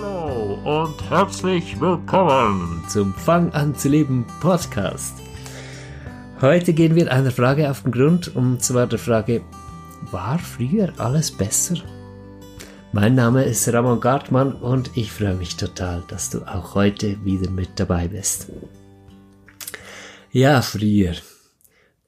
Hallo und herzlich willkommen zum Fang an zu leben Podcast. Heute gehen wir einer Frage auf den Grund, und zwar der Frage, war früher alles besser? Mein Name ist Ramon Gartmann und ich freue mich total, dass du auch heute wieder mit dabei bist. Ja, früher,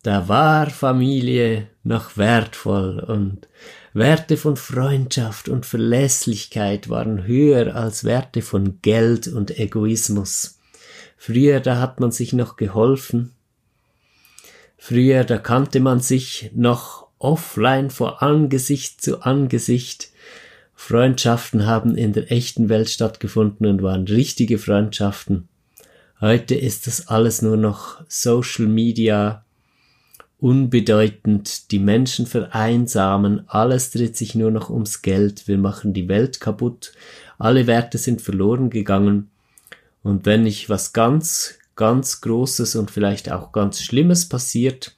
da war Familie noch wertvoll und Werte von Freundschaft und Verlässlichkeit waren höher als Werte von Geld und Egoismus. Früher, da hat man sich noch geholfen. Früher, da kannte man sich noch offline vor Angesicht zu Angesicht. Freundschaften haben in der echten Welt stattgefunden und waren richtige Freundschaften. Heute ist das alles nur noch Social Media, unbedeutend, die Menschen vereinsamen, alles dreht sich nur noch ums Geld, wir machen die Welt kaputt, alle Werte sind verloren gegangen. Und wenn nicht was ganz, ganz Großes und vielleicht auch ganz Schlimmes passiert,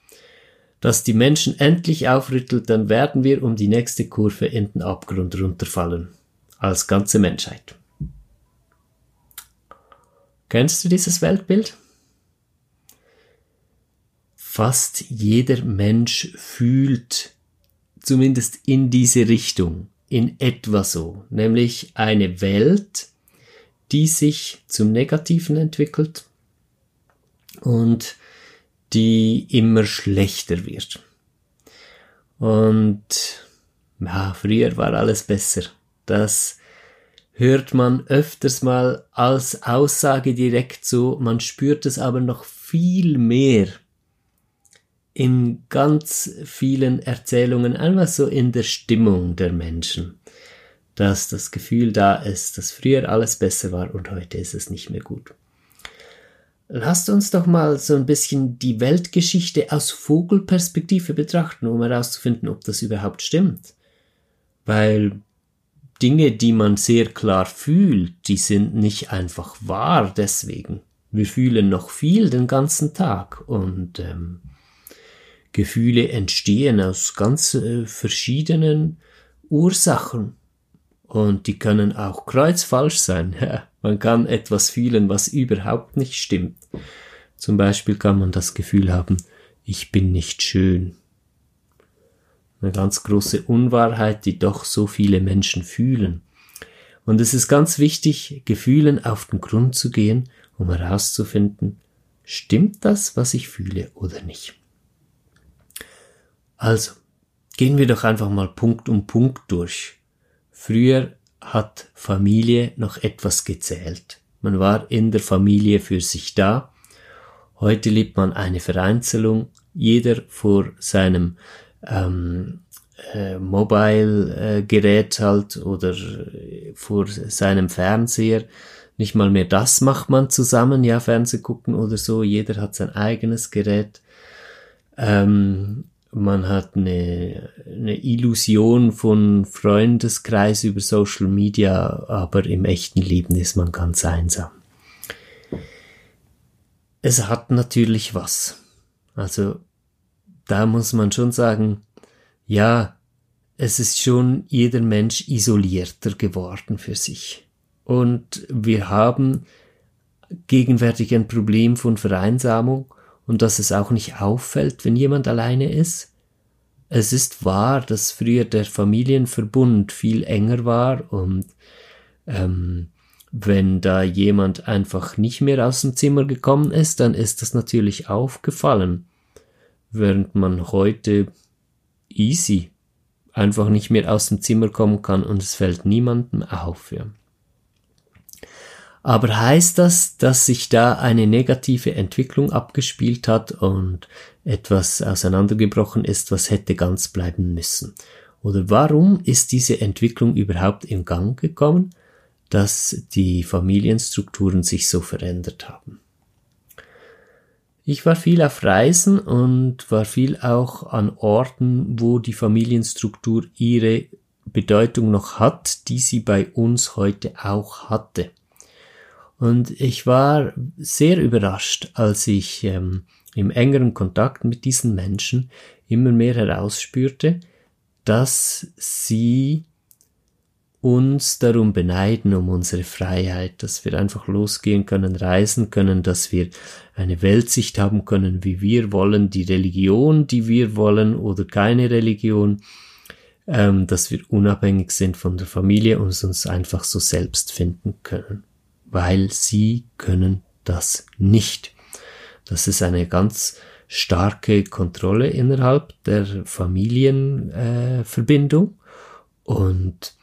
dass die Menschen endlich aufrüttelt, dann werden wir um die nächste Kurve in den Abgrund runterfallen. Als ganze Menschheit. Kennst du dieses Weltbild? Fast jeder Mensch fühlt zumindest in diese Richtung, in etwa so, nämlich eine Welt, die sich zum Negativen entwickelt und die immer schlechter wird. Und ja, früher war alles besser. Das hört man öfters mal als Aussage direkt so, man spürt es aber noch viel mehr in ganz vielen Erzählungen, einfach so in der Stimmung der Menschen, dass das Gefühl da ist, dass früher alles besser war und heute ist es nicht mehr gut. Lasst uns doch mal so ein bisschen die Weltgeschichte aus Vogelperspektive betrachten, um herauszufinden, ob das überhaupt stimmt. Weil Dinge, die man sehr klar fühlt, die sind nicht einfach wahr deswegen. Wir fühlen noch viel den ganzen Tag und ähm, Gefühle entstehen aus ganz äh, verschiedenen Ursachen und die können auch kreuzfalsch sein. man kann etwas fühlen, was überhaupt nicht stimmt. Zum Beispiel kann man das Gefühl haben, ich bin nicht schön. Eine ganz große Unwahrheit, die doch so viele Menschen fühlen. Und es ist ganz wichtig, Gefühlen auf den Grund zu gehen, um herauszufinden, stimmt das, was ich fühle oder nicht. Also, gehen wir doch einfach mal Punkt um Punkt durch. Früher hat Familie noch etwas gezählt. Man war in der Familie für sich da. Heute lebt man eine Vereinzelung. Jeder vor seinem ähm, äh, Mobile-Gerät halt oder vor seinem Fernseher. Nicht mal mehr das macht man zusammen, ja, Fernseh gucken oder so. Jeder hat sein eigenes Gerät. Ähm, man hat eine, eine Illusion von Freundeskreis über Social Media, aber im echten Leben ist man ganz einsam. Es hat natürlich was. Also da muss man schon sagen, ja, es ist schon jeder Mensch isolierter geworden für sich. Und wir haben gegenwärtig ein Problem von Vereinsamung und dass es auch nicht auffällt, wenn jemand alleine ist. Es ist wahr, dass früher der Familienverbund viel enger war und ähm, wenn da jemand einfach nicht mehr aus dem Zimmer gekommen ist, dann ist das natürlich aufgefallen, während man heute easy einfach nicht mehr aus dem Zimmer kommen kann und es fällt niemandem auf. Ja. Aber heißt das, dass sich da eine negative Entwicklung abgespielt hat und etwas auseinandergebrochen ist, was hätte ganz bleiben müssen? Oder warum ist diese Entwicklung überhaupt in Gang gekommen, dass die Familienstrukturen sich so verändert haben? Ich war viel auf Reisen und war viel auch an Orten, wo die Familienstruktur ihre Bedeutung noch hat, die sie bei uns heute auch hatte. Und ich war sehr überrascht, als ich ähm, im engeren Kontakt mit diesen Menschen immer mehr herausspürte, dass sie uns darum beneiden um unsere Freiheit, dass wir einfach losgehen können, reisen können, dass wir eine Weltsicht haben können, wie wir wollen, die Religion, die wir wollen oder keine Religion, ähm, dass wir unabhängig sind von der Familie und uns einfach so selbst finden können, weil sie können das nicht. Das ist eine ganz starke Kontrolle innerhalb der Familienverbindung äh, und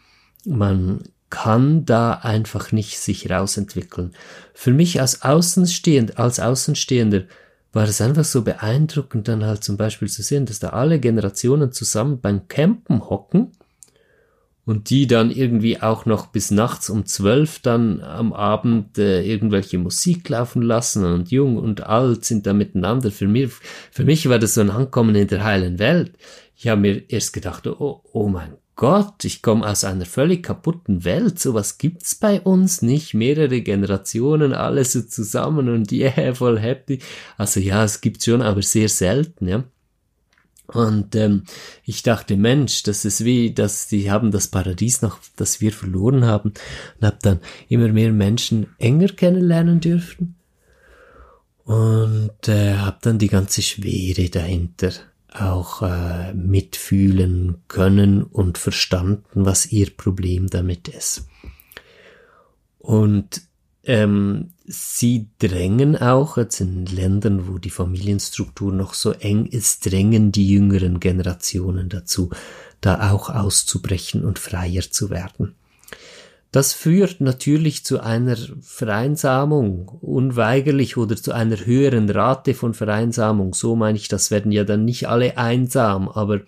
man kann da einfach nicht sich rausentwickeln. Für mich als Außenstehend, als Außenstehender war es einfach so beeindruckend, dann halt zum Beispiel zu sehen, dass da alle Generationen zusammen beim Campen hocken und die dann irgendwie auch noch bis nachts um zwölf dann am Abend äh, irgendwelche Musik laufen lassen und jung und alt sind da miteinander. Für mich, für mich war das so ein Ankommen in der heilen Welt. Ich habe mir erst gedacht, oh, oh mein Gott, ich komme aus einer völlig kaputten Welt, sowas gibt's bei uns nicht, mehrere Generationen, alle so zusammen und yeah, voll happy. Also ja, es gibt schon, aber sehr selten, ja. Und ähm, ich dachte, Mensch, das ist wie, dass die haben das Paradies noch, das wir verloren haben, und habe dann immer mehr Menschen enger kennenlernen dürfen und äh, habe dann die ganze Schwere dahinter auch äh, mitfühlen können und verstanden, was ihr Problem damit ist. Und ähm, sie drängen auch, jetzt in Ländern, wo die Familienstruktur noch so eng ist, drängen die jüngeren Generationen dazu, da auch auszubrechen und freier zu werden. Das führt natürlich zu einer Vereinsamung, unweigerlich oder zu einer höheren Rate von Vereinsamung. So meine ich, das werden ja dann nicht alle einsam, aber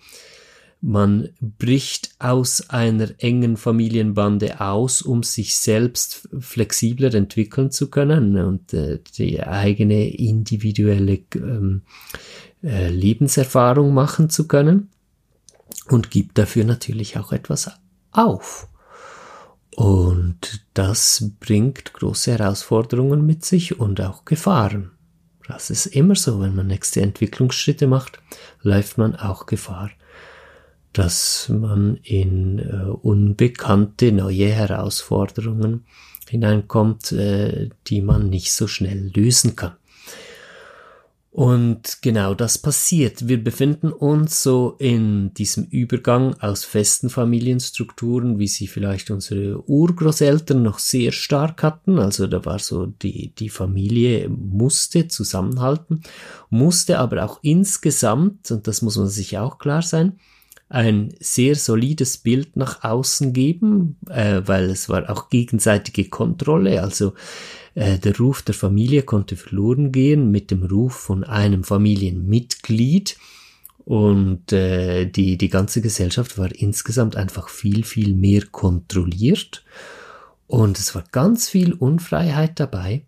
man bricht aus einer engen Familienbande aus, um sich selbst flexibler entwickeln zu können und äh, die eigene individuelle ähm, äh, Lebenserfahrung machen zu können und gibt dafür natürlich auch etwas auf. Und das bringt große Herausforderungen mit sich und auch Gefahren. Das ist immer so, wenn man nächste Entwicklungsschritte macht, läuft man auch Gefahr, dass man in äh, unbekannte neue Herausforderungen hineinkommt, äh, die man nicht so schnell lösen kann. Und genau das passiert. Wir befinden uns so in diesem Übergang aus festen Familienstrukturen, wie sie vielleicht unsere Urgroßeltern noch sehr stark hatten. Also da war so die, die Familie musste zusammenhalten, musste aber auch insgesamt, und das muss man sich auch klar sein, ein sehr solides Bild nach außen geben, äh, weil es war auch gegenseitige Kontrolle. Also äh, der Ruf der Familie konnte verloren gehen mit dem Ruf von einem Familienmitglied. Und äh, die, die ganze Gesellschaft war insgesamt einfach viel, viel mehr kontrolliert. Und es war ganz viel Unfreiheit dabei.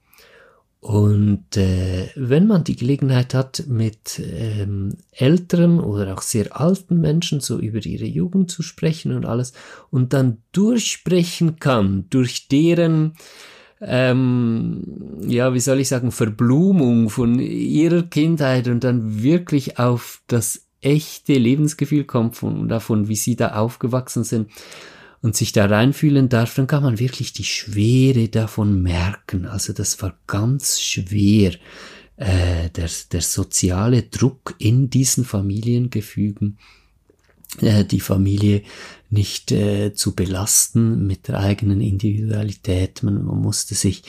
Und äh, wenn man die Gelegenheit hat, mit ähm, älteren oder auch sehr alten Menschen so über ihre Jugend zu sprechen und alles, und dann durchsprechen kann durch deren ähm, ja, wie soll ich sagen, Verblumung von ihrer Kindheit und dann wirklich auf das echte Lebensgefühl kommt von, davon, wie sie da aufgewachsen sind und sich da reinfühlen darf, dann kann man wirklich die Schwere davon merken. Also das war ganz schwer, äh, der, der soziale Druck in diesen Familiengefügen äh, die Familie nicht äh, zu belasten mit der eigenen Individualität. Man, man musste sich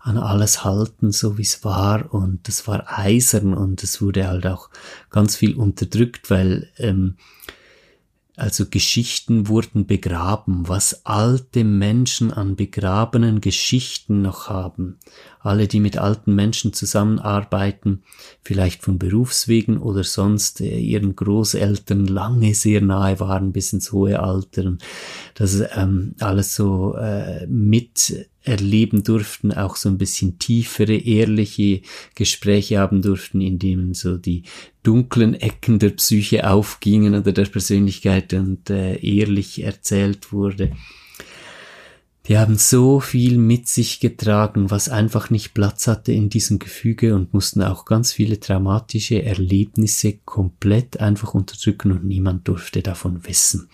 an alles halten, so wie es war und das war eisern und es wurde halt auch ganz viel unterdrückt, weil ähm, also Geschichten wurden begraben, was alte Menschen an begrabenen Geschichten noch haben. Alle, die mit alten Menschen zusammenarbeiten, vielleicht von Berufswegen oder sonst äh, ihren Großeltern lange sehr nahe waren bis ins hohe Alter. Und das ähm, alles so äh, mit erleben durften, auch so ein bisschen tiefere, ehrliche Gespräche haben durften, in denen so die dunklen Ecken der Psyche aufgingen oder der Persönlichkeit und äh, ehrlich erzählt wurde. Die haben so viel mit sich getragen, was einfach nicht Platz hatte in diesem Gefüge und mussten auch ganz viele traumatische Erlebnisse komplett einfach unterdrücken und niemand durfte davon wissen.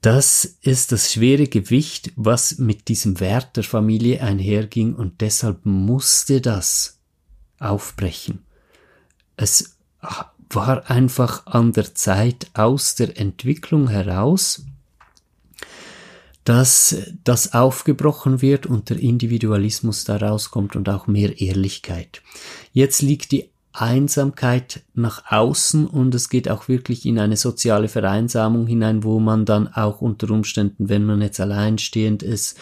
das ist das schwere Gewicht, was mit diesem Wert der Familie einherging und deshalb musste das aufbrechen. Es war einfach an der Zeit aus der Entwicklung heraus, dass das aufgebrochen wird und der Individualismus daraus kommt und auch mehr Ehrlichkeit. Jetzt liegt die Einsamkeit nach außen und es geht auch wirklich in eine soziale Vereinsamung hinein, wo man dann auch unter Umständen, wenn man jetzt alleinstehend ist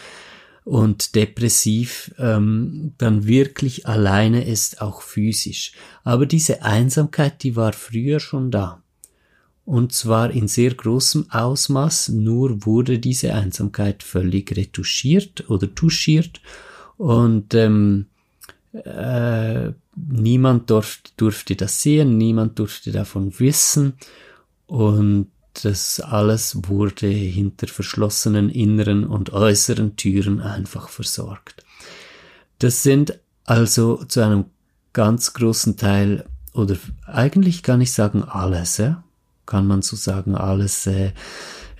und depressiv, ähm, dann wirklich alleine ist, auch physisch. Aber diese Einsamkeit, die war früher schon da. Und zwar in sehr großem Ausmaß, nur wurde diese Einsamkeit völlig retuschiert oder touchiert und ähm, äh, niemand durfte, durfte das sehen, niemand durfte davon wissen und das alles wurde hinter verschlossenen inneren und äußeren Türen einfach versorgt. Das sind also zu einem ganz großen Teil oder eigentlich kann ich sagen alles, ja? Kann man so sagen, alles äh,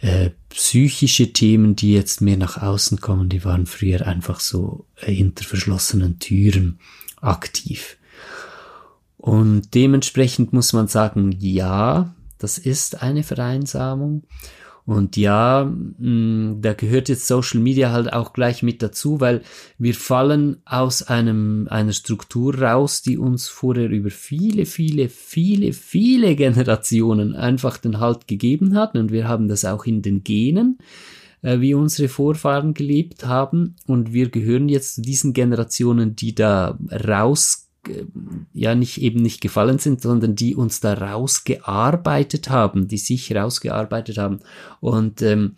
äh, psychische Themen, die jetzt mehr nach außen kommen, die waren früher einfach so äh, hinter verschlossenen Türen aktiv. Und dementsprechend muss man sagen, ja, das ist eine Vereinsamung. Und ja, mh, da gehört jetzt Social Media halt auch gleich mit dazu, weil wir fallen aus einem, einer Struktur raus, die uns vorher über viele, viele, viele, viele Generationen einfach den Halt gegeben hat. Und wir haben das auch in den Genen, äh, wie unsere Vorfahren gelebt haben. Und wir gehören jetzt zu diesen Generationen, die da raus ja nicht eben nicht gefallen sind, sondern die uns da rausgearbeitet haben, die sich rausgearbeitet haben und ähm,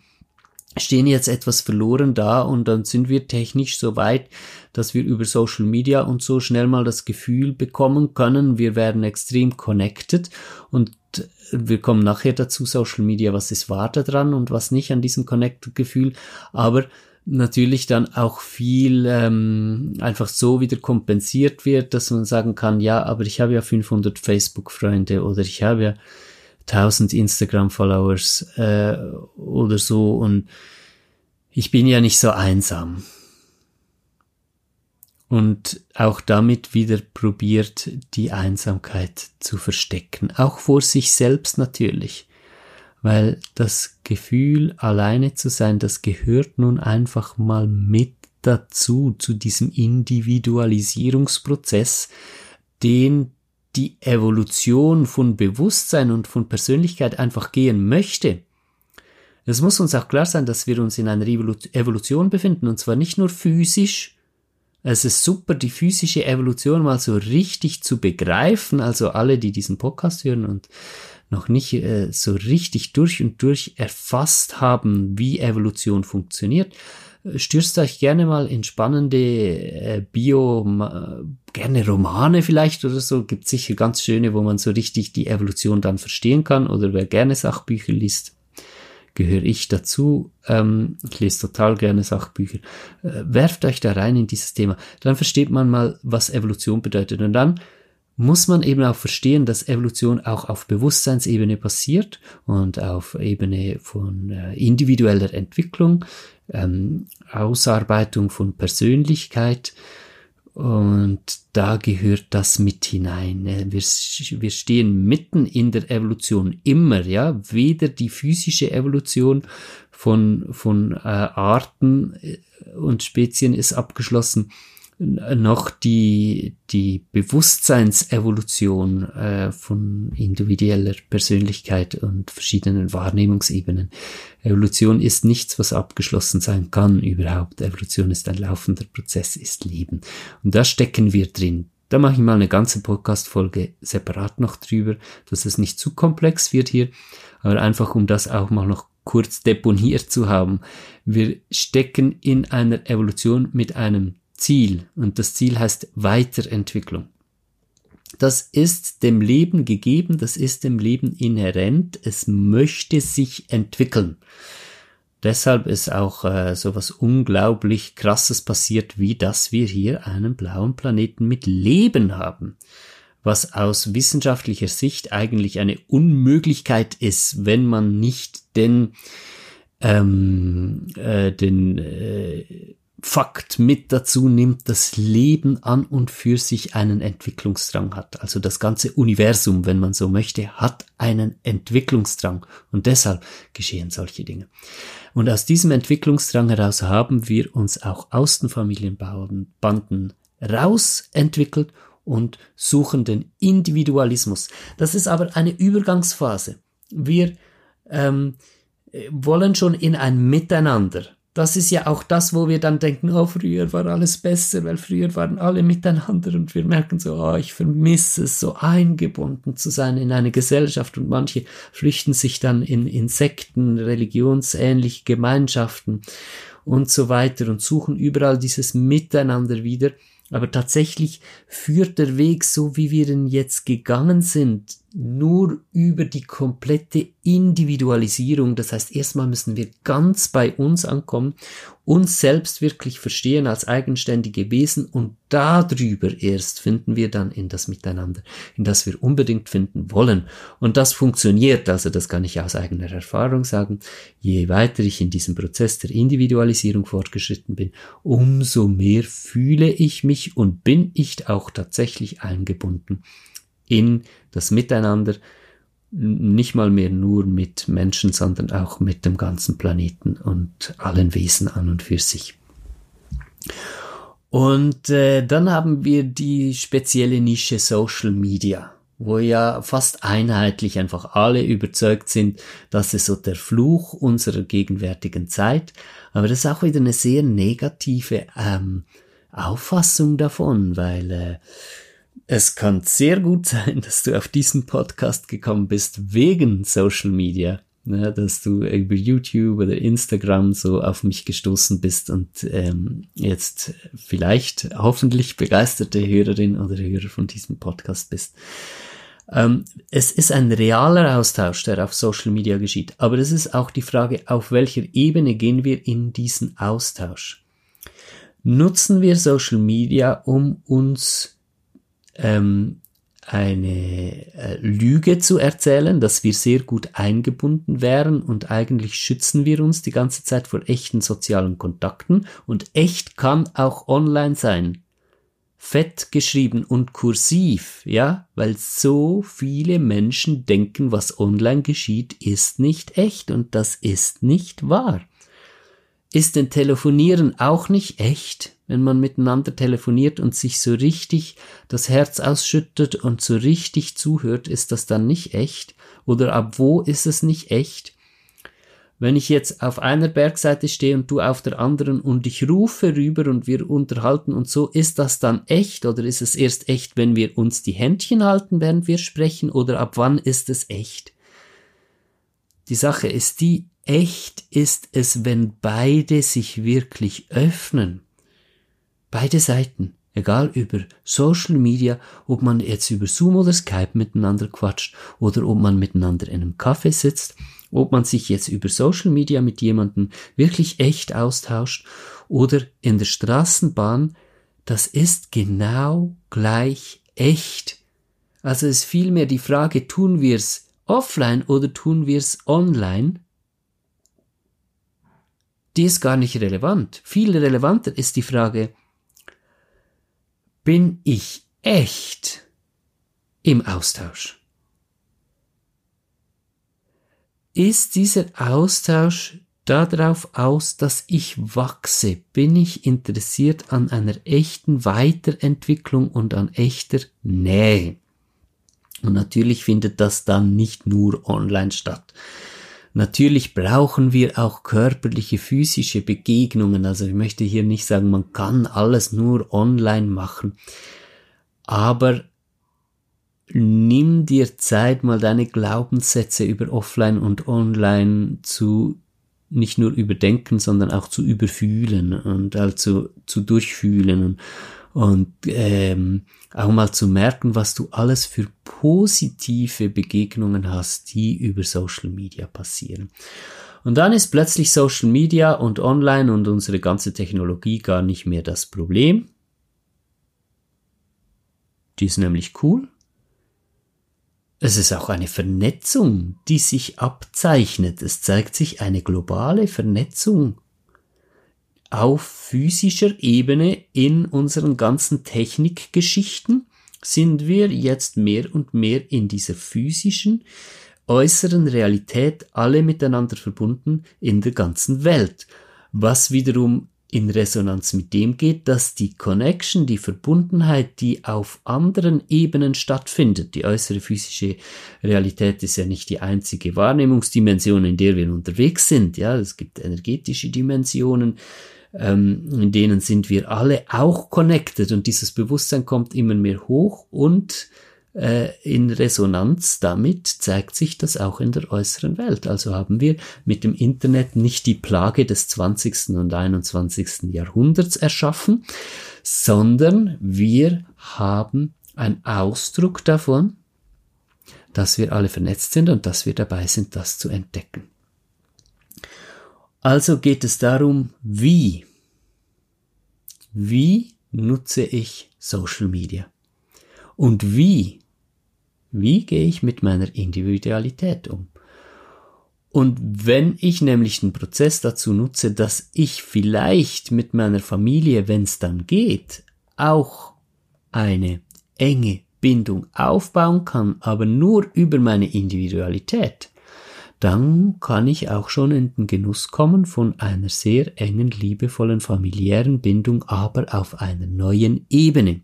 stehen jetzt etwas verloren da und dann sind wir technisch so weit, dass wir über Social Media und so schnell mal das Gefühl bekommen können, wir werden extrem connected und wir kommen nachher dazu, Social Media, was ist wahr dran und was nicht an diesem Connected-Gefühl, aber natürlich dann auch viel ähm, einfach so wieder kompensiert wird, dass man sagen kann, ja, aber ich habe ja 500 Facebook-Freunde oder ich habe ja 1000 Instagram-Followers äh, oder so und ich bin ja nicht so einsam. Und auch damit wieder probiert, die Einsamkeit zu verstecken, auch vor sich selbst natürlich weil das Gefühl, alleine zu sein, das gehört nun einfach mal mit dazu, zu diesem Individualisierungsprozess, den die Evolution von Bewusstsein und von Persönlichkeit einfach gehen möchte. Es muss uns auch klar sein, dass wir uns in einer Evolution befinden, und zwar nicht nur physisch. Es ist super, die physische Evolution mal so richtig zu begreifen, also alle, die diesen Podcast hören und noch nicht äh, so richtig durch und durch erfasst haben, wie Evolution funktioniert, äh, stürzt euch gerne mal in spannende äh, Bio, gerne Romane vielleicht oder so. Gibt sicher ganz schöne, wo man so richtig die Evolution dann verstehen kann. Oder wer gerne Sachbücher liest, gehöre ich dazu. Ähm, ich lese total gerne Sachbücher. Äh, werft euch da rein in dieses Thema. Dann versteht man mal, was Evolution bedeutet. Und dann muss man eben auch verstehen, dass Evolution auch auf Bewusstseinsebene passiert und auf Ebene von äh, individueller Entwicklung, ähm, Ausarbeitung von Persönlichkeit. Und da gehört das mit hinein. Äh, wir, wir stehen mitten in der Evolution immer, ja. Weder die physische Evolution von, von äh, Arten äh, und Spezien ist abgeschlossen, noch die, die Bewusstseinsevolution äh, von individueller Persönlichkeit und verschiedenen Wahrnehmungsebenen. Evolution ist nichts, was abgeschlossen sein kann überhaupt. Evolution ist ein laufender Prozess, ist Leben. Und da stecken wir drin. Da mache ich mal eine ganze Podcast-Folge separat noch drüber, dass es nicht zu komplex wird hier, aber einfach um das auch mal noch kurz deponiert zu haben. Wir stecken in einer Evolution mit einem Ziel und das Ziel heißt Weiterentwicklung. Das ist dem Leben gegeben, das ist dem Leben inhärent, es möchte sich entwickeln. Deshalb ist auch äh, so was unglaublich krasses passiert, wie dass wir hier einen blauen Planeten mit Leben haben. Was aus wissenschaftlicher Sicht eigentlich eine Unmöglichkeit ist, wenn man nicht den ähm, äh, den äh, Fakt mit dazu nimmt, dass Leben an und für sich einen Entwicklungsdrang hat. Also das ganze Universum, wenn man so möchte, hat einen Entwicklungsdrang und deshalb geschehen solche Dinge. Und aus diesem Entwicklungsdrang heraus haben wir uns auch aus den Familienbanden rausentwickelt und suchen den Individualismus. Das ist aber eine Übergangsphase. Wir ähm, wollen schon in ein Miteinander das ist ja auch das, wo wir dann denken, oh, früher war alles besser, weil früher waren alle miteinander und wir merken so, oh, ich vermisse es, so eingebunden zu sein in eine Gesellschaft und manche flüchten sich dann in, in Sekten, religionsähnliche Gemeinschaften und so weiter und suchen überall dieses Miteinander wieder. Aber tatsächlich führt der Weg, so wie wir ihn jetzt gegangen sind, nur über die komplette Individualisierung. Das heißt, erstmal müssen wir ganz bei uns ankommen, uns selbst wirklich verstehen als eigenständige Wesen und darüber erst finden wir dann in das Miteinander, in das wir unbedingt finden wollen. Und das funktioniert, also das kann ich aus eigener Erfahrung sagen. Je weiter ich in diesem Prozess der Individualisierung fortgeschritten bin, umso mehr fühle ich mich und bin ich auch tatsächlich eingebunden in das Miteinander, nicht mal mehr nur mit Menschen, sondern auch mit dem ganzen Planeten und allen Wesen an und für sich. Und äh, dann haben wir die spezielle Nische Social Media, wo ja fast einheitlich einfach alle überzeugt sind, dass es so der Fluch unserer gegenwärtigen Zeit, aber das ist auch wieder eine sehr negative ähm, Auffassung davon, weil äh, es kann sehr gut sein, dass du auf diesen Podcast gekommen bist wegen Social Media. Ja, dass du über YouTube oder Instagram so auf mich gestoßen bist und ähm, jetzt vielleicht hoffentlich begeisterte Hörerin oder Hörer von diesem Podcast bist. Ähm, es ist ein realer Austausch, der auf Social Media geschieht, aber es ist auch die Frage, auf welcher Ebene gehen wir in diesen Austausch. Nutzen wir Social Media, um uns ähm, eine äh, Lüge zu erzählen, dass wir sehr gut eingebunden wären und eigentlich schützen wir uns die ganze Zeit vor echten sozialen Kontakten und echt kann auch online sein. Fett geschrieben und kursiv, ja, weil so viele Menschen denken, was online geschieht, ist nicht echt und das ist nicht wahr. Ist denn Telefonieren auch nicht echt? Wenn man miteinander telefoniert und sich so richtig das Herz ausschüttet und so richtig zuhört, ist das dann nicht echt? Oder ab wo ist es nicht echt? Wenn ich jetzt auf einer Bergseite stehe und du auf der anderen und ich rufe rüber und wir unterhalten und so, ist das dann echt oder ist es erst echt, wenn wir uns die Händchen halten, während wir sprechen oder ab wann ist es echt? Die Sache ist die, echt ist es, wenn beide sich wirklich öffnen. Beide Seiten, egal über Social Media, ob man jetzt über Zoom oder Skype miteinander quatscht oder ob man miteinander in einem Café sitzt, ob man sich jetzt über Social Media mit jemandem wirklich echt austauscht oder in der Straßenbahn, das ist genau gleich echt. Also ist vielmehr die Frage, tun wir es offline oder tun wir es online? Die ist gar nicht relevant. Viel relevanter ist die Frage, bin ich echt im Austausch? Ist dieser Austausch darauf aus, dass ich wachse? Bin ich interessiert an einer echten Weiterentwicklung und an echter Nähe? Und natürlich findet das dann nicht nur online statt. Natürlich brauchen wir auch körperliche, physische Begegnungen. Also ich möchte hier nicht sagen, man kann alles nur online machen. Aber nimm dir Zeit, mal deine Glaubenssätze über offline und online zu nicht nur überdenken, sondern auch zu überfühlen und also zu durchfühlen und, und ähm, auch mal zu merken, was du alles für positive Begegnungen hast, die über Social Media passieren. Und dann ist plötzlich Social Media und Online und unsere ganze Technologie gar nicht mehr das Problem. Die ist nämlich cool. es ist auch eine Vernetzung, die sich abzeichnet. Es zeigt sich eine globale Vernetzung auf physischer Ebene in unseren ganzen Technikgeschichten sind wir jetzt mehr und mehr in dieser physischen äußeren Realität alle miteinander verbunden in der ganzen Welt, was wiederum in Resonanz mit dem geht, dass die Connection, die Verbundenheit, die auf anderen Ebenen stattfindet, die äußere physische Realität ist ja nicht die einzige Wahrnehmungsdimension, in der wir unterwegs sind, ja, es gibt energetische Dimensionen, ähm, in denen sind wir alle auch connected und dieses Bewusstsein kommt immer mehr hoch und äh, in Resonanz damit zeigt sich das auch in der äußeren Welt. Also haben wir mit dem Internet nicht die Plage des 20. und 21. Jahrhunderts erschaffen, sondern wir haben einen Ausdruck davon, dass wir alle vernetzt sind und dass wir dabei sind, das zu entdecken. Also geht es darum, wie. Wie nutze ich Social Media? Und wie wie gehe ich mit meiner Individualität um? Und wenn ich nämlich den Prozess dazu nutze, dass ich vielleicht mit meiner Familie, wenn es dann geht, auch eine enge Bindung aufbauen kann, aber nur über meine Individualität, dann kann ich auch schon in den Genuss kommen von einer sehr engen, liebevollen familiären Bindung, aber auf einer neuen Ebene.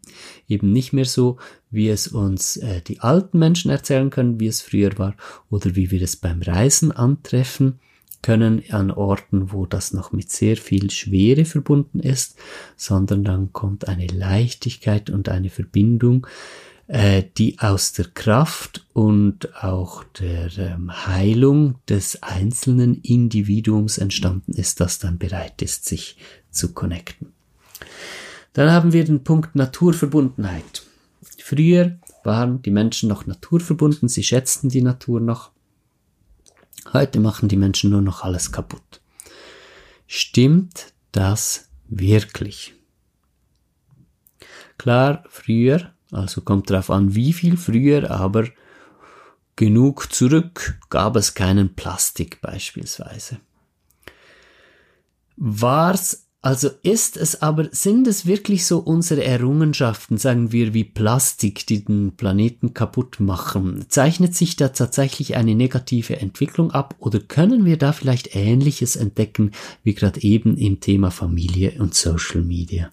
Eben nicht mehr so, wie es uns äh, die alten Menschen erzählen können, wie es früher war, oder wie wir es beim Reisen antreffen können an Orten, wo das noch mit sehr viel Schwere verbunden ist, sondern dann kommt eine Leichtigkeit und eine Verbindung, äh, die aus der Kraft und auch der ähm, Heilung des einzelnen Individuums entstanden ist, das dann bereit ist, sich zu connecten. Dann haben wir den Punkt Naturverbundenheit. Früher waren die Menschen noch naturverbunden, sie schätzten die Natur noch. Heute machen die Menschen nur noch alles kaputt. Stimmt das wirklich? Klar, früher also kommt darauf an, wie viel früher, aber genug zurück gab es keinen Plastik beispielsweise. War's, also ist es aber, sind es wirklich so unsere Errungenschaften, sagen wir, wie Plastik, die den Planeten kaputt machen? Zeichnet sich da tatsächlich eine negative Entwicklung ab oder können wir da vielleicht Ähnliches entdecken, wie gerade eben im Thema Familie und Social Media?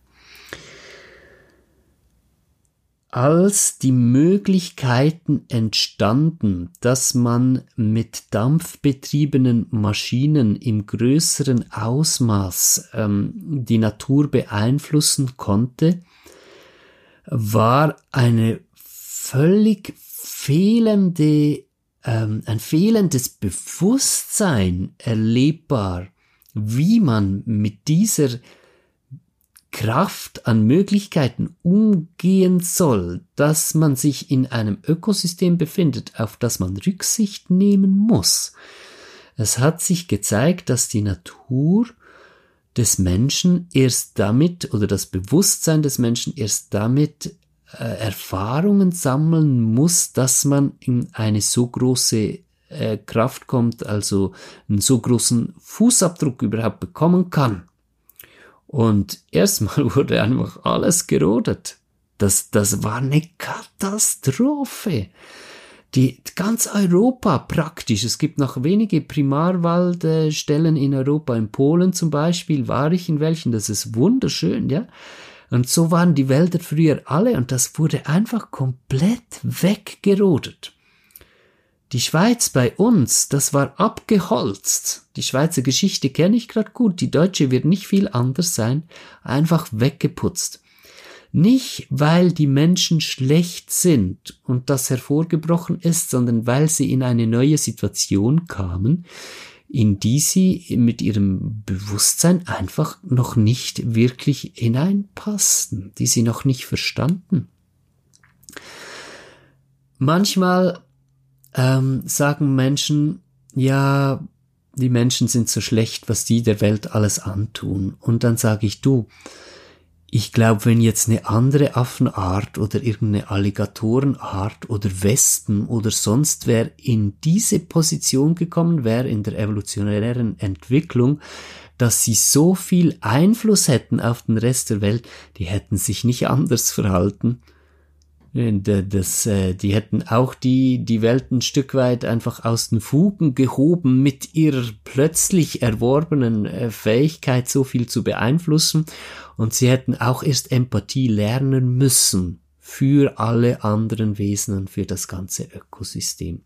Als die Möglichkeiten entstanden, dass man mit dampfbetriebenen Maschinen im größeren Ausmaß ähm, die Natur beeinflussen konnte, war eine völlig fehlende, ähm, ein fehlendes Bewusstsein erlebbar, wie man mit dieser Kraft an Möglichkeiten umgehen soll, dass man sich in einem Ökosystem befindet, auf das man Rücksicht nehmen muss. Es hat sich gezeigt, dass die Natur des Menschen erst damit oder das Bewusstsein des Menschen erst damit äh, Erfahrungen sammeln muss, dass man in eine so große äh, Kraft kommt, also einen so großen Fußabdruck überhaupt bekommen kann. Und erstmal wurde einfach alles gerodet. Das, das war eine Katastrophe. Die, ganz Europa praktisch. Es gibt noch wenige Primarwaldstellen in Europa. In Polen zum Beispiel war ich in welchen. Das ist wunderschön, ja. Und so waren die Wälder früher alle und das wurde einfach komplett weggerodet. Die Schweiz bei uns, das war abgeholzt. Die Schweizer Geschichte kenne ich gerade gut, die deutsche wird nicht viel anders sein, einfach weggeputzt. Nicht, weil die Menschen schlecht sind und das hervorgebrochen ist, sondern weil sie in eine neue Situation kamen, in die sie mit ihrem Bewusstsein einfach noch nicht wirklich hineinpassten, die sie noch nicht verstanden. Manchmal ähm, sagen Menschen, ja, die Menschen sind so schlecht, was die der Welt alles antun. Und dann sage ich, du, ich glaube, wenn jetzt eine andere Affenart oder irgendeine Alligatorenart oder Wespen oder sonst wer in diese Position gekommen wäre in der evolutionären Entwicklung, dass sie so viel Einfluss hätten auf den Rest der Welt, die hätten sich nicht anders verhalten. Das, äh, die hätten auch die, die Welt ein Stück weit einfach aus den Fugen gehoben mit ihrer plötzlich erworbenen äh, Fähigkeit, so viel zu beeinflussen. Und sie hätten auch erst Empathie lernen müssen für alle anderen Wesen und für das ganze Ökosystem.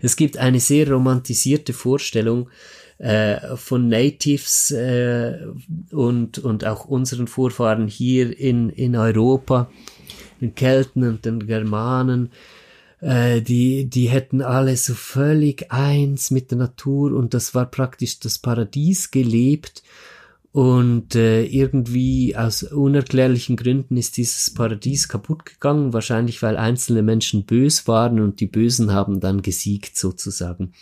Es gibt eine sehr romantisierte Vorstellung äh, von Natives äh, und, und auch unseren Vorfahren hier in, in Europa, den Kelten und den Germanen, äh, die, die hätten alle so völlig eins mit der Natur und das war praktisch das Paradies gelebt. Und äh, irgendwie aus unerklärlichen Gründen ist dieses Paradies kaputt gegangen, wahrscheinlich weil einzelne Menschen bös waren und die Bösen haben dann gesiegt sozusagen.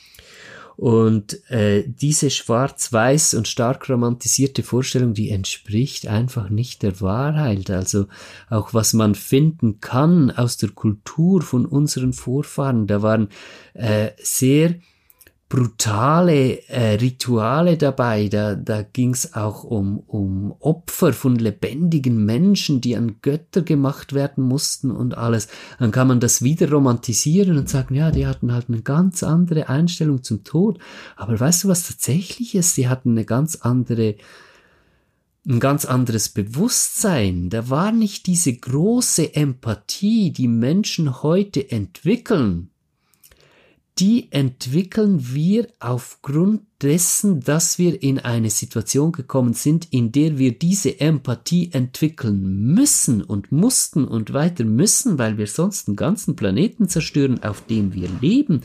Und äh, diese schwarz-weiß und stark romantisierte Vorstellung, die entspricht einfach nicht der Wahrheit. Also auch was man finden kann aus der Kultur von unseren Vorfahren, da waren äh, sehr brutale äh, Rituale dabei. Da, da ging es auch um, um Opfer von lebendigen Menschen, die an Götter gemacht werden mussten und alles. Dann kann man das wieder romantisieren und sagen, ja, die hatten halt eine ganz andere Einstellung zum Tod. Aber weißt du, was tatsächlich ist? Die hatten eine ganz andere ein ganz anderes Bewusstsein. Da war nicht diese große Empathie, die Menschen heute entwickeln die entwickeln wir aufgrund dessen, dass wir in eine Situation gekommen sind, in der wir diese Empathie entwickeln müssen und mussten und weiter müssen, weil wir sonst einen ganzen Planeten zerstören, auf dem wir leben.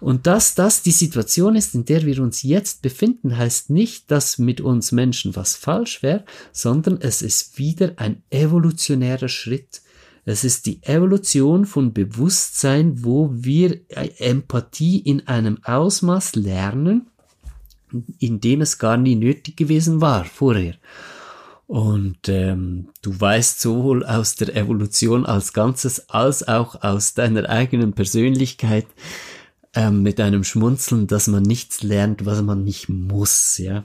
Und dass das die Situation ist, in der wir uns jetzt befinden, heißt nicht, dass mit uns Menschen was falsch wäre, sondern es ist wieder ein evolutionärer Schritt. Es ist die Evolution von Bewusstsein, wo wir Empathie in einem Ausmaß lernen, in dem es gar nie nötig gewesen war vorher. Und ähm, du weißt sowohl aus der Evolution als Ganzes als auch aus deiner eigenen Persönlichkeit ähm, mit einem Schmunzeln, dass man nichts lernt, was man nicht muss, ja.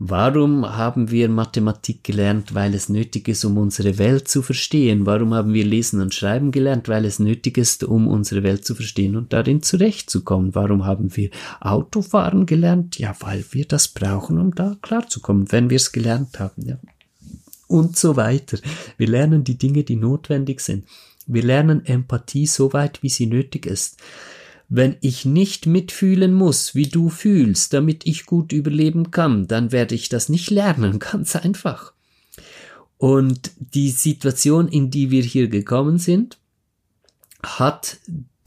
Warum haben wir Mathematik gelernt? Weil es nötig ist, um unsere Welt zu verstehen. Warum haben wir Lesen und Schreiben gelernt? Weil es nötig ist, um unsere Welt zu verstehen und darin zurechtzukommen. Warum haben wir Autofahren gelernt? Ja, weil wir das brauchen, um da klarzukommen, wenn wir es gelernt haben. Ja. Und so weiter. Wir lernen die Dinge, die notwendig sind. Wir lernen Empathie so weit, wie sie nötig ist. Wenn ich nicht mitfühlen muss, wie du fühlst, damit ich gut überleben kann, dann werde ich das nicht lernen, ganz einfach. Und die Situation, in die wir hier gekommen sind, hat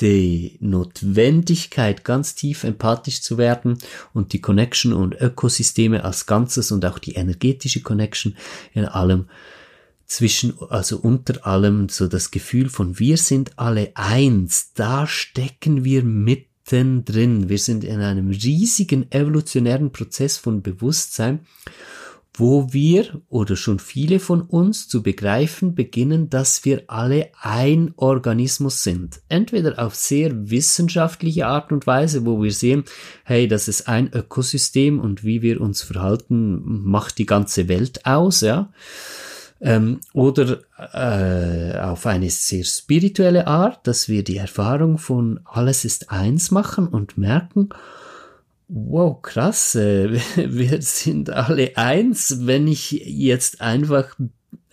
die Notwendigkeit, ganz tief empathisch zu werden und die Connection und Ökosysteme als Ganzes und auch die energetische Connection in allem zwischen, also unter allem so das Gefühl von wir sind alle eins, da stecken wir mittendrin. Wir sind in einem riesigen evolutionären Prozess von Bewusstsein, wo wir oder schon viele von uns zu begreifen beginnen, dass wir alle ein Organismus sind. Entweder auf sehr wissenschaftliche Art und Weise, wo wir sehen, hey, das ist ein Ökosystem und wie wir uns verhalten, macht die ganze Welt aus, ja ähm, oder äh, auf eine sehr spirituelle Art, dass wir die Erfahrung von alles ist eins machen und merken, wow, krass, äh, wir sind alle eins, wenn ich jetzt einfach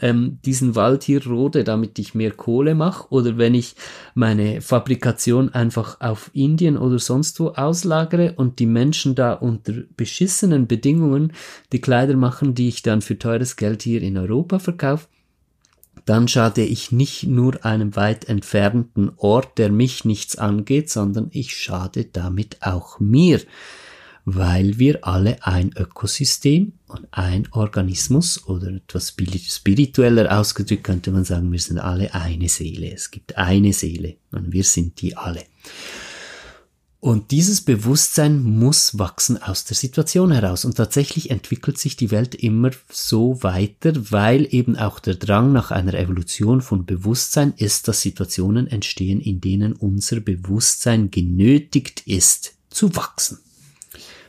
ähm, diesen Wald hier rode, damit ich mehr Kohle mache, oder wenn ich meine Fabrikation einfach auf Indien oder sonst wo auslagere und die Menschen da unter beschissenen Bedingungen die Kleider machen, die ich dann für teures Geld hier in Europa verkaufe, dann schade ich nicht nur einem weit entfernten Ort, der mich nichts angeht, sondern ich schade damit auch mir weil wir alle ein Ökosystem und ein Organismus oder etwas spiritueller ausgedrückt könnte man sagen, wir sind alle eine Seele. Es gibt eine Seele und wir sind die alle. Und dieses Bewusstsein muss wachsen aus der Situation heraus. Und tatsächlich entwickelt sich die Welt immer so weiter, weil eben auch der Drang nach einer Evolution von Bewusstsein ist, dass Situationen entstehen, in denen unser Bewusstsein genötigt ist zu wachsen.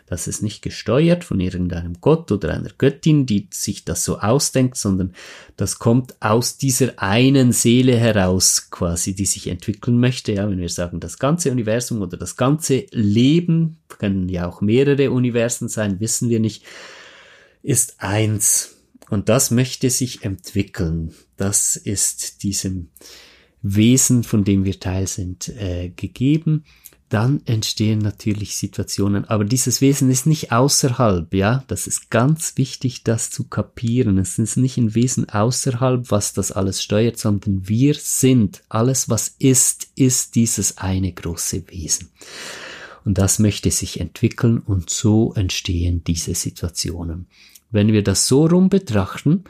Das ist nicht gesteuert von irgendeinem Gott oder einer Göttin, die sich das so ausdenkt, sondern das kommt aus dieser einen Seele heraus quasi, die sich entwickeln möchte. Ja, wenn wir sagen, das ganze Universum oder das ganze Leben, können ja auch mehrere Universen sein, wissen wir nicht, ist eins. Und das möchte sich entwickeln. Das ist diesem Wesen, von dem wir Teil sind, äh, gegeben dann entstehen natürlich Situationen. Aber dieses Wesen ist nicht außerhalb, ja. Das ist ganz wichtig, das zu kapieren. Es ist nicht ein Wesen außerhalb, was das alles steuert, sondern wir sind. Alles, was ist, ist dieses eine große Wesen. Und das möchte sich entwickeln und so entstehen diese Situationen. Wenn wir das so rum betrachten,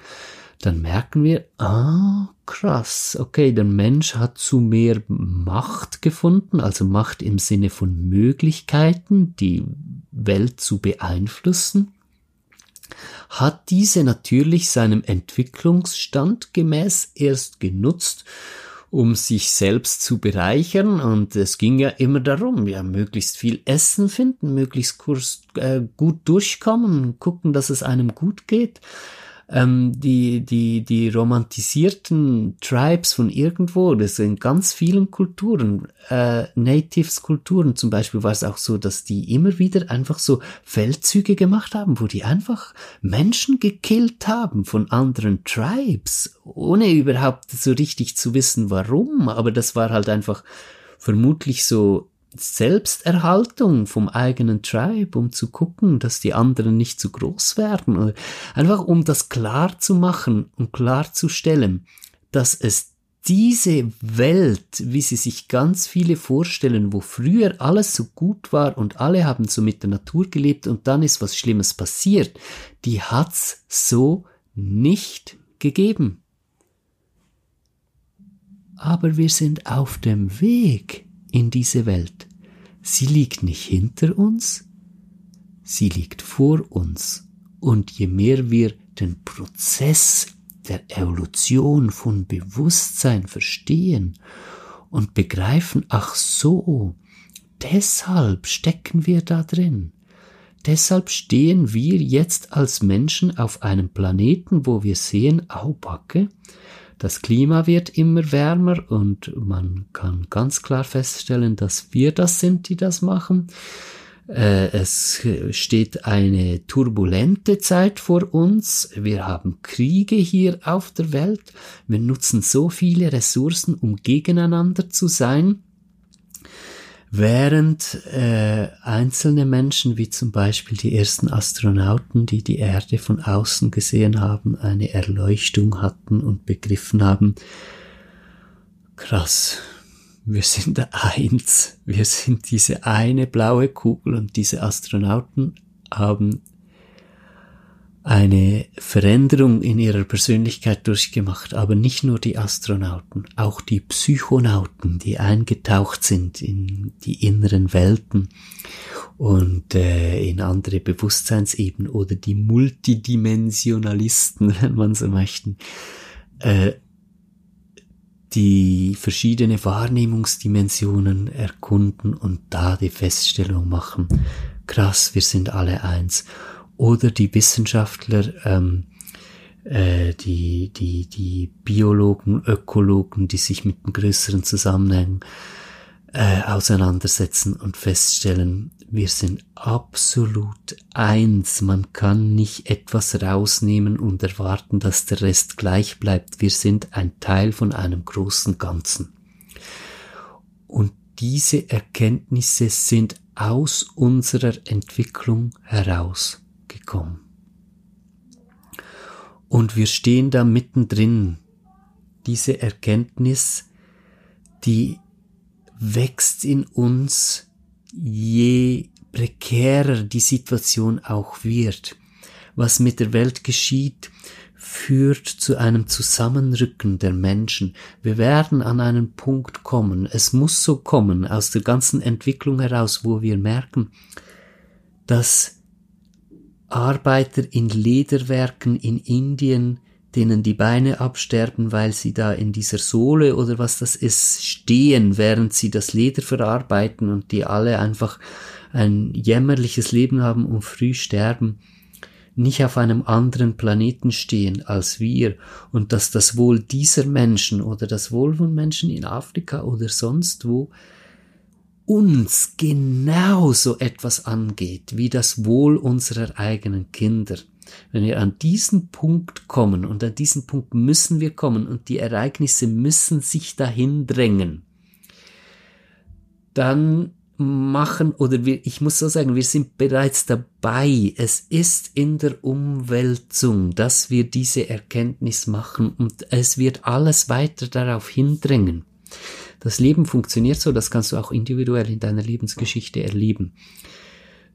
dann merken wir, ah, krass, okay, der Mensch hat zu mehr Macht gefunden, also Macht im Sinne von Möglichkeiten, die Welt zu beeinflussen, hat diese natürlich seinem Entwicklungsstand gemäß erst genutzt, um sich selbst zu bereichern. Und es ging ja immer darum, ja, möglichst viel Essen finden, möglichst kurz, äh, gut durchkommen, gucken, dass es einem gut geht ähm, die, die, die romantisierten Tribes von irgendwo, das sind ganz vielen Kulturen, äh, Natives Kulturen. Zum Beispiel war es auch so, dass die immer wieder einfach so Feldzüge gemacht haben, wo die einfach Menschen gekillt haben von anderen Tribes, ohne überhaupt so richtig zu wissen, warum, aber das war halt einfach vermutlich so Selbsterhaltung vom eigenen Tribe, um zu gucken, dass die anderen nicht zu groß werden. Einfach um das klar zu machen und klarzustellen, dass es diese Welt, wie sie sich ganz viele vorstellen, wo früher alles so gut war und alle haben so mit der Natur gelebt und dann ist was Schlimmes passiert, die hat's so nicht gegeben. Aber wir sind auf dem Weg in diese Welt. Sie liegt nicht hinter uns, sie liegt vor uns. Und je mehr wir den Prozess der Evolution von Bewusstsein verstehen und begreifen, ach so, deshalb stecken wir da drin. Deshalb stehen wir jetzt als Menschen auf einem Planeten, wo wir sehen, au Backe, das Klima wird immer wärmer und man kann ganz klar feststellen, dass wir das sind, die das machen. Äh, es steht eine turbulente Zeit vor uns. Wir haben Kriege hier auf der Welt. Wir nutzen so viele Ressourcen, um gegeneinander zu sein. Während äh, einzelne Menschen, wie zum Beispiel die ersten Astronauten, die die Erde von außen gesehen haben, eine Erleuchtung hatten und begriffen haben, krass, wir sind eins, wir sind diese eine blaue Kugel und diese Astronauten haben eine Veränderung in ihrer Persönlichkeit durchgemacht, aber nicht nur die Astronauten, auch die Psychonauten, die eingetaucht sind in die inneren Welten und äh, in andere Bewusstseinsebenen oder die Multidimensionalisten, wenn man so möchte, äh, die verschiedene Wahrnehmungsdimensionen erkunden und da die Feststellung machen, krass, wir sind alle eins oder die Wissenschaftler, ähm, äh, die, die, die Biologen, Ökologen, die sich mit den größeren Zusammenhängen äh, auseinandersetzen und feststellen, wir sind absolut eins. Man kann nicht etwas rausnehmen und erwarten, dass der Rest gleich bleibt. Wir sind ein Teil von einem großen Ganzen. Und diese Erkenntnisse sind aus unserer Entwicklung heraus gekommen. Und wir stehen da mittendrin. Diese Erkenntnis, die wächst in uns, je prekärer die Situation auch wird. Was mit der Welt geschieht, führt zu einem Zusammenrücken der Menschen. Wir werden an einen Punkt kommen, es muss so kommen, aus der ganzen Entwicklung heraus, wo wir merken, dass Arbeiter in Lederwerken in Indien, denen die Beine absterben, weil sie da in dieser Sohle oder was das ist, stehen, während sie das Leder verarbeiten und die alle einfach ein jämmerliches Leben haben und früh sterben, nicht auf einem anderen Planeten stehen als wir. Und dass das Wohl dieser Menschen oder das Wohl von Menschen in Afrika oder sonst wo uns genauso etwas angeht wie das Wohl unserer eigenen Kinder. Wenn wir an diesen Punkt kommen und an diesen Punkt müssen wir kommen und die Ereignisse müssen sich dahin drängen, dann machen oder wir, ich muss so sagen, wir sind bereits dabei. Es ist in der Umwälzung, dass wir diese Erkenntnis machen und es wird alles weiter darauf hindrängen. Das Leben funktioniert so, das kannst du auch individuell in deiner Lebensgeschichte erleben.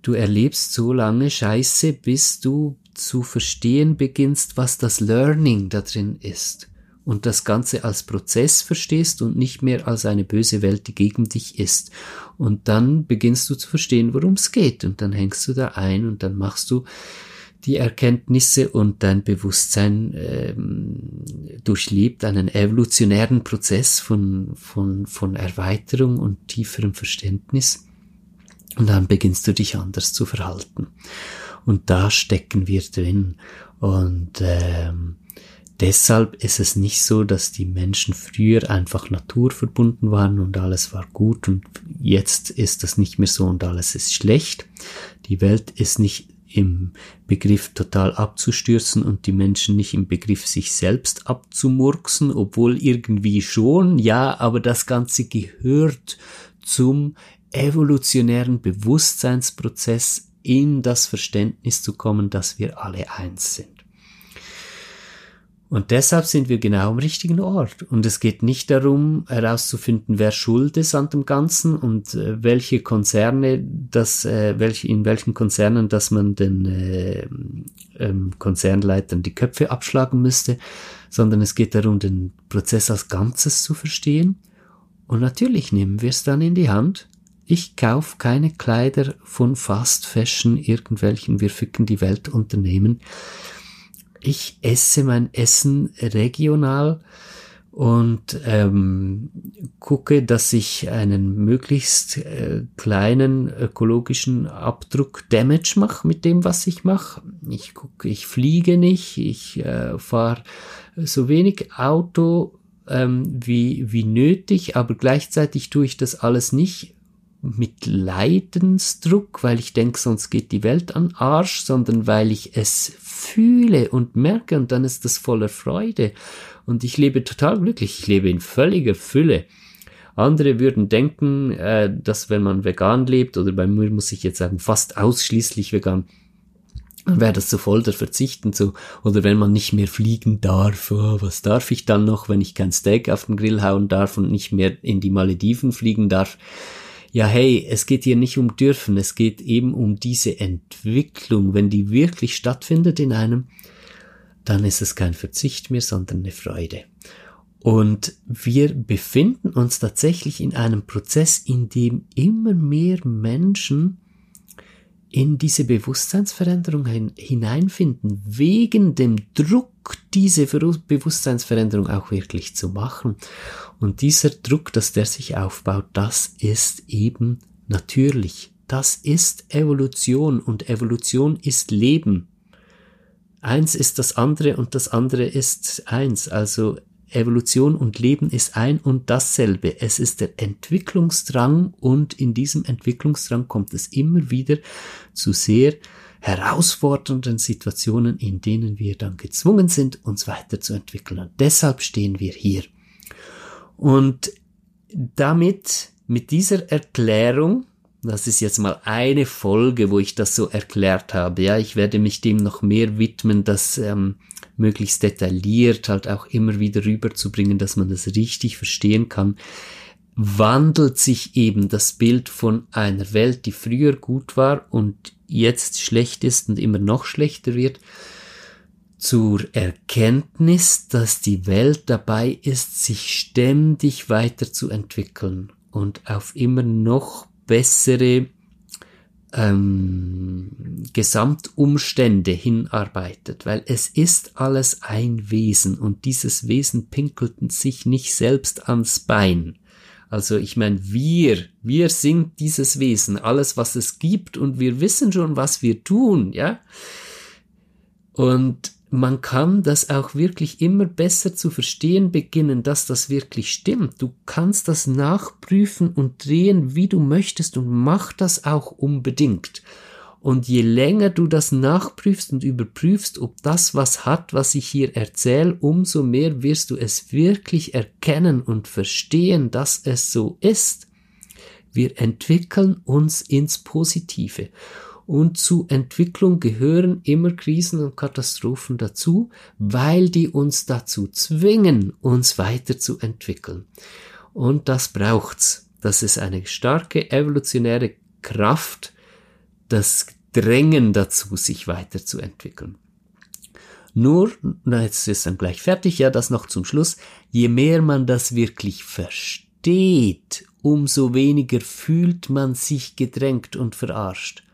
Du erlebst so lange Scheiße, bis du zu verstehen beginnst, was das Learning da drin ist und das Ganze als Prozess verstehst und nicht mehr als eine böse Welt, die gegen dich ist. Und dann beginnst du zu verstehen, worum es geht und dann hängst du da ein und dann machst du die Erkenntnisse und dein Bewusstsein ähm, durchlebt einen evolutionären Prozess von, von, von Erweiterung und tieferem Verständnis. Und dann beginnst du dich anders zu verhalten. Und da stecken wir drin. Und ähm, deshalb ist es nicht so, dass die Menschen früher einfach naturverbunden waren und alles war gut und jetzt ist das nicht mehr so und alles ist schlecht. Die Welt ist nicht im Begriff total abzustürzen und die Menschen nicht im Begriff sich selbst abzumurksen, obwohl irgendwie schon, ja, aber das Ganze gehört zum evolutionären Bewusstseinsprozess in das Verständnis zu kommen, dass wir alle eins sind. Und deshalb sind wir genau am richtigen Ort. Und es geht nicht darum, herauszufinden, wer schuld ist an dem Ganzen und äh, welche Konzerne, das, äh, welche, in welchen Konzernen, dass man den äh, ähm, Konzernleitern die Köpfe abschlagen müsste, sondern es geht darum, den Prozess als Ganzes zu verstehen. Und natürlich nehmen wir es dann in die Hand. Ich kauf keine Kleider von Fast Fashion, irgendwelchen, wir ficken die Welt Unternehmen ich esse mein Essen regional und ähm, gucke, dass ich einen möglichst äh, kleinen ökologischen Abdruck Damage mache mit dem, was ich mache. Ich gucke, ich fliege nicht, ich äh, fahre so wenig Auto ähm, wie, wie nötig, aber gleichzeitig tue ich das alles nicht mit Leidensdruck, weil ich denke, sonst geht die Welt an Arsch, sondern weil ich es fühle und merke und dann ist das voller Freude. Und ich lebe total glücklich, ich lebe in völliger Fülle. Andere würden denken, äh, dass wenn man vegan lebt, oder bei mir muss ich jetzt sagen, fast ausschließlich vegan, wäre das so voll der Verzichten so, oder wenn man nicht mehr fliegen darf, oh, was darf ich dann noch, wenn ich kein Steak auf den Grill hauen darf und nicht mehr in die Malediven fliegen darf? Ja, hey, es geht hier nicht um dürfen, es geht eben um diese Entwicklung. Wenn die wirklich stattfindet in einem, dann ist es kein Verzicht mehr, sondern eine Freude. Und wir befinden uns tatsächlich in einem Prozess, in dem immer mehr Menschen in diese Bewusstseinsveränderung hineinfinden, wegen dem Druck, diese Bewusstseinsveränderung auch wirklich zu machen. Und dieser Druck, dass der sich aufbaut, das ist eben natürlich. Das ist Evolution und Evolution ist Leben. Eins ist das andere und das andere ist eins. Also Evolution und Leben ist ein und dasselbe. Es ist der Entwicklungsdrang und in diesem Entwicklungsdrang kommt es immer wieder zu sehr herausfordernden Situationen, in denen wir dann gezwungen sind, uns weiterzuentwickeln. Und deshalb stehen wir hier. Und damit, mit dieser Erklärung, das ist jetzt mal eine Folge, wo ich das so erklärt habe. Ja, ich werde mich dem noch mehr widmen, das ähm, möglichst detailliert halt auch immer wieder rüberzubringen, dass man das richtig verstehen kann. Wandelt sich eben das Bild von einer Welt, die früher gut war und jetzt schlecht ist und immer noch schlechter wird, zur Erkenntnis, dass die Welt dabei ist, sich ständig weiterzuentwickeln und auf immer noch bessere ähm, Gesamtumstände hinarbeitet, weil es ist alles ein Wesen und dieses Wesen pinkelten sich nicht selbst ans Bein. Also ich meine, wir, wir sind dieses Wesen, alles was es gibt und wir wissen schon, was wir tun, ja. Und man kann das auch wirklich immer besser zu verstehen beginnen, dass das wirklich stimmt. Du kannst das nachprüfen und drehen, wie du möchtest und mach das auch unbedingt. Und je länger du das nachprüfst und überprüfst, ob das was hat, was ich hier erzähle, umso mehr wirst du es wirklich erkennen und verstehen, dass es so ist. Wir entwickeln uns ins Positive. Und zu Entwicklung gehören immer Krisen und Katastrophen dazu, weil die uns dazu zwingen, uns weiterzuentwickeln. Und das braucht's. Das ist eine starke evolutionäre Kraft, das Drängen dazu, sich weiterzuentwickeln. Nur, na jetzt ist dann gleich fertig, ja, das noch zum Schluss, je mehr man das wirklich versteht, umso weniger fühlt man sich gedrängt und verarscht.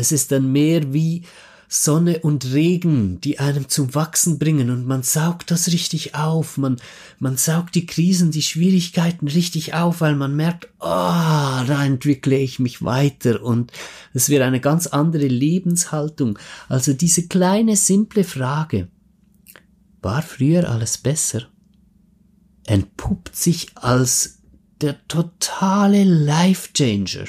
Es ist dann mehr wie Sonne und Regen, die einem zum Wachsen bringen und man saugt das richtig auf, man, man saugt die Krisen, die Schwierigkeiten richtig auf, weil man merkt, ah, oh, da entwickle ich mich weiter und es wird eine ganz andere Lebenshaltung. Also diese kleine, simple Frage, war früher alles besser? Entpuppt sich als der totale Life Changer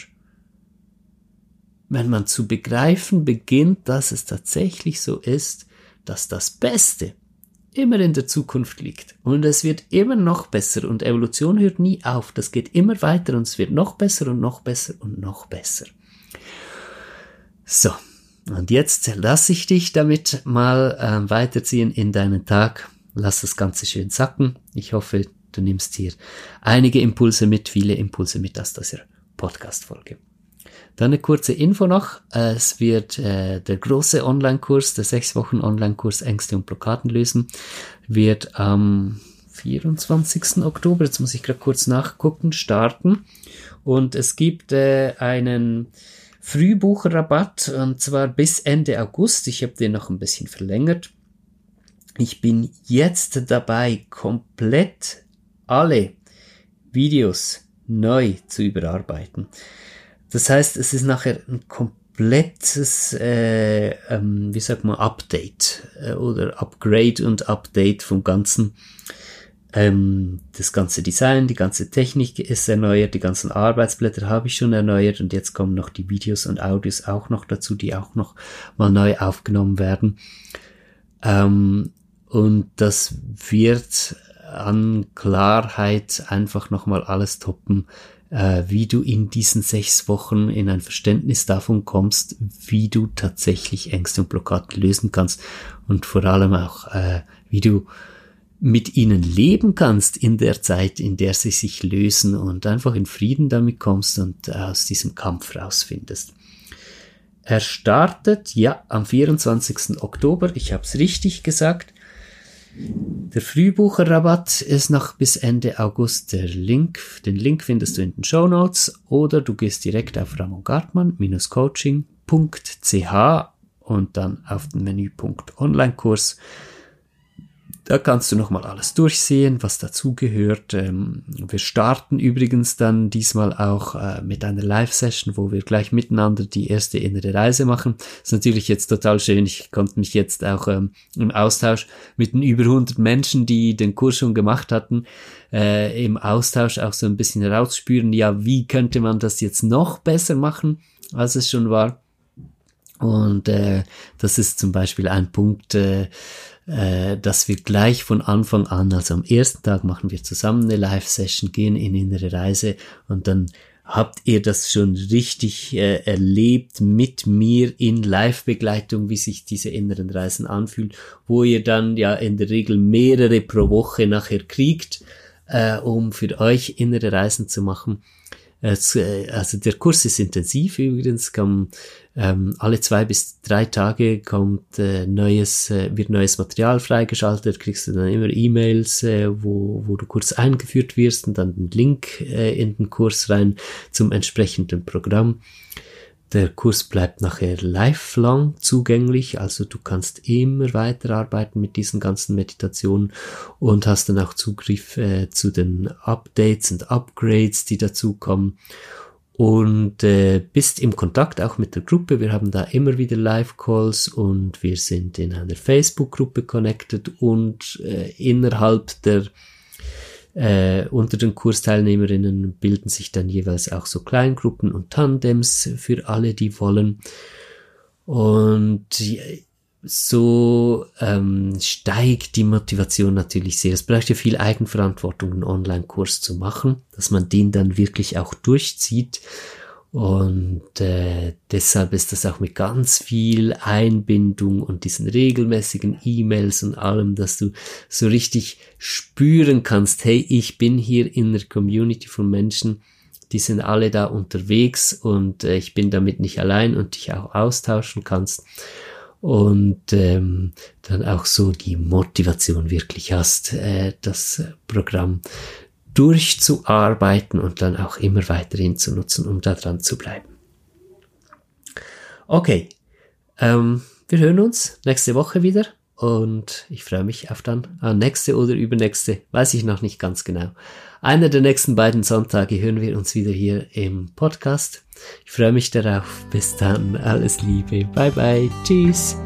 wenn man zu begreifen beginnt, dass es tatsächlich so ist, dass das Beste immer in der Zukunft liegt. Und es wird immer noch besser und Evolution hört nie auf. Das geht immer weiter und es wird noch besser und noch besser und noch besser. So, und jetzt lasse ich dich damit mal äh, weiterziehen in deinen Tag. Lass das Ganze schön sacken. Ich hoffe, du nimmst hier einige Impulse mit, viele Impulse mit aus dieser Podcast-Folge. Dann eine kurze Info noch. Es wird äh, der große Online-Kurs, der sechs Wochen Online-Kurs Ängste und Blockaden lösen, wird am 24. Oktober, jetzt muss ich gerade kurz nachgucken, starten. Und es gibt äh, einen Frühbucherrabatt und zwar bis Ende August. Ich habe den noch ein bisschen verlängert. Ich bin jetzt dabei, komplett alle Videos neu zu überarbeiten. Das heißt, es ist nachher ein komplettes, äh, ähm, wie sagt man, Update äh, oder Upgrade und Update vom ganzen. Ähm, das ganze Design, die ganze Technik ist erneuert, die ganzen Arbeitsblätter habe ich schon erneuert und jetzt kommen noch die Videos und Audios auch noch dazu, die auch noch mal neu aufgenommen werden. Ähm, und das wird an Klarheit einfach nochmal alles toppen, äh, wie du in diesen sechs Wochen in ein Verständnis davon kommst, wie du tatsächlich Ängste und Blockaden lösen kannst und vor allem auch, äh, wie du mit ihnen leben kannst in der Zeit, in der sie sich lösen und einfach in Frieden damit kommst und aus diesem Kampf rausfindest. Er startet, ja, am 24. Oktober, ich habe es richtig gesagt, der Frühbucherrabatt ist noch bis Ende August. Der Link, den Link findest du in den Show Notes oder du gehst direkt auf ramongartmann-coaching.ch und dann auf den Menüpunkt Online-Kurs da kannst du nochmal alles durchsehen, was dazugehört. Ähm, wir starten übrigens dann diesmal auch äh, mit einer Live-Session, wo wir gleich miteinander die erste innere Reise machen. Das ist natürlich jetzt total schön. Ich konnte mich jetzt auch ähm, im Austausch mit den über 100 Menschen, die den Kurs schon gemacht hatten, äh, im Austausch auch so ein bisschen herausspüren, ja, wie könnte man das jetzt noch besser machen, als es schon war. Und äh, das ist zum Beispiel ein Punkt, äh, äh, dass wir gleich von Anfang an, also am ersten Tag machen wir zusammen eine Live-Session, gehen in innere Reise und dann habt ihr das schon richtig äh, erlebt mit mir in Live-Begleitung, wie sich diese inneren Reisen anfühlen, wo ihr dann ja in der Regel mehrere pro Woche nachher kriegt, äh, um für euch innere Reisen zu machen. Es, äh, also der Kurs ist intensiv übrigens, kann, ähm, alle zwei bis drei Tage kommt äh, neues, äh, wird neues Material freigeschaltet, kriegst du dann immer E-Mails, äh, wo, wo du kurz eingeführt wirst und dann den Link äh, in den Kurs rein zum entsprechenden Programm. Der Kurs bleibt nachher lifelong zugänglich, also du kannst immer weiterarbeiten mit diesen ganzen Meditationen und hast dann auch Zugriff äh, zu den Updates und Upgrades, die dazukommen und äh, bist im Kontakt auch mit der Gruppe. Wir haben da immer wieder Live-Calls und wir sind in einer Facebook-Gruppe connected und äh, innerhalb der äh, unter den Kursteilnehmerinnen bilden sich dann jeweils auch so Kleingruppen und Tandems für alle, die wollen. Und so ähm, steigt die Motivation natürlich sehr. Es braucht ja viel Eigenverantwortung, einen Online-Kurs zu machen, dass man den dann wirklich auch durchzieht und äh, deshalb ist das auch mit ganz viel Einbindung und diesen regelmäßigen E-Mails und allem, dass du so richtig spüren kannst, hey, ich bin hier in der Community von Menschen, die sind alle da unterwegs und äh, ich bin damit nicht allein und dich auch austauschen kannst. Und ähm, dann auch so die Motivation wirklich hast, äh, das Programm durchzuarbeiten und dann auch immer weiterhin zu nutzen, um da dran zu bleiben. Okay, ähm, wir hören uns nächste Woche wieder und ich freue mich auf dann ah, nächste oder übernächste, weiß ich noch nicht ganz genau. Einer der nächsten beiden Sonntage hören wir uns wieder hier im Podcast. Ich freue mich darauf. Bis dann, alles Liebe, bye bye, tschüss.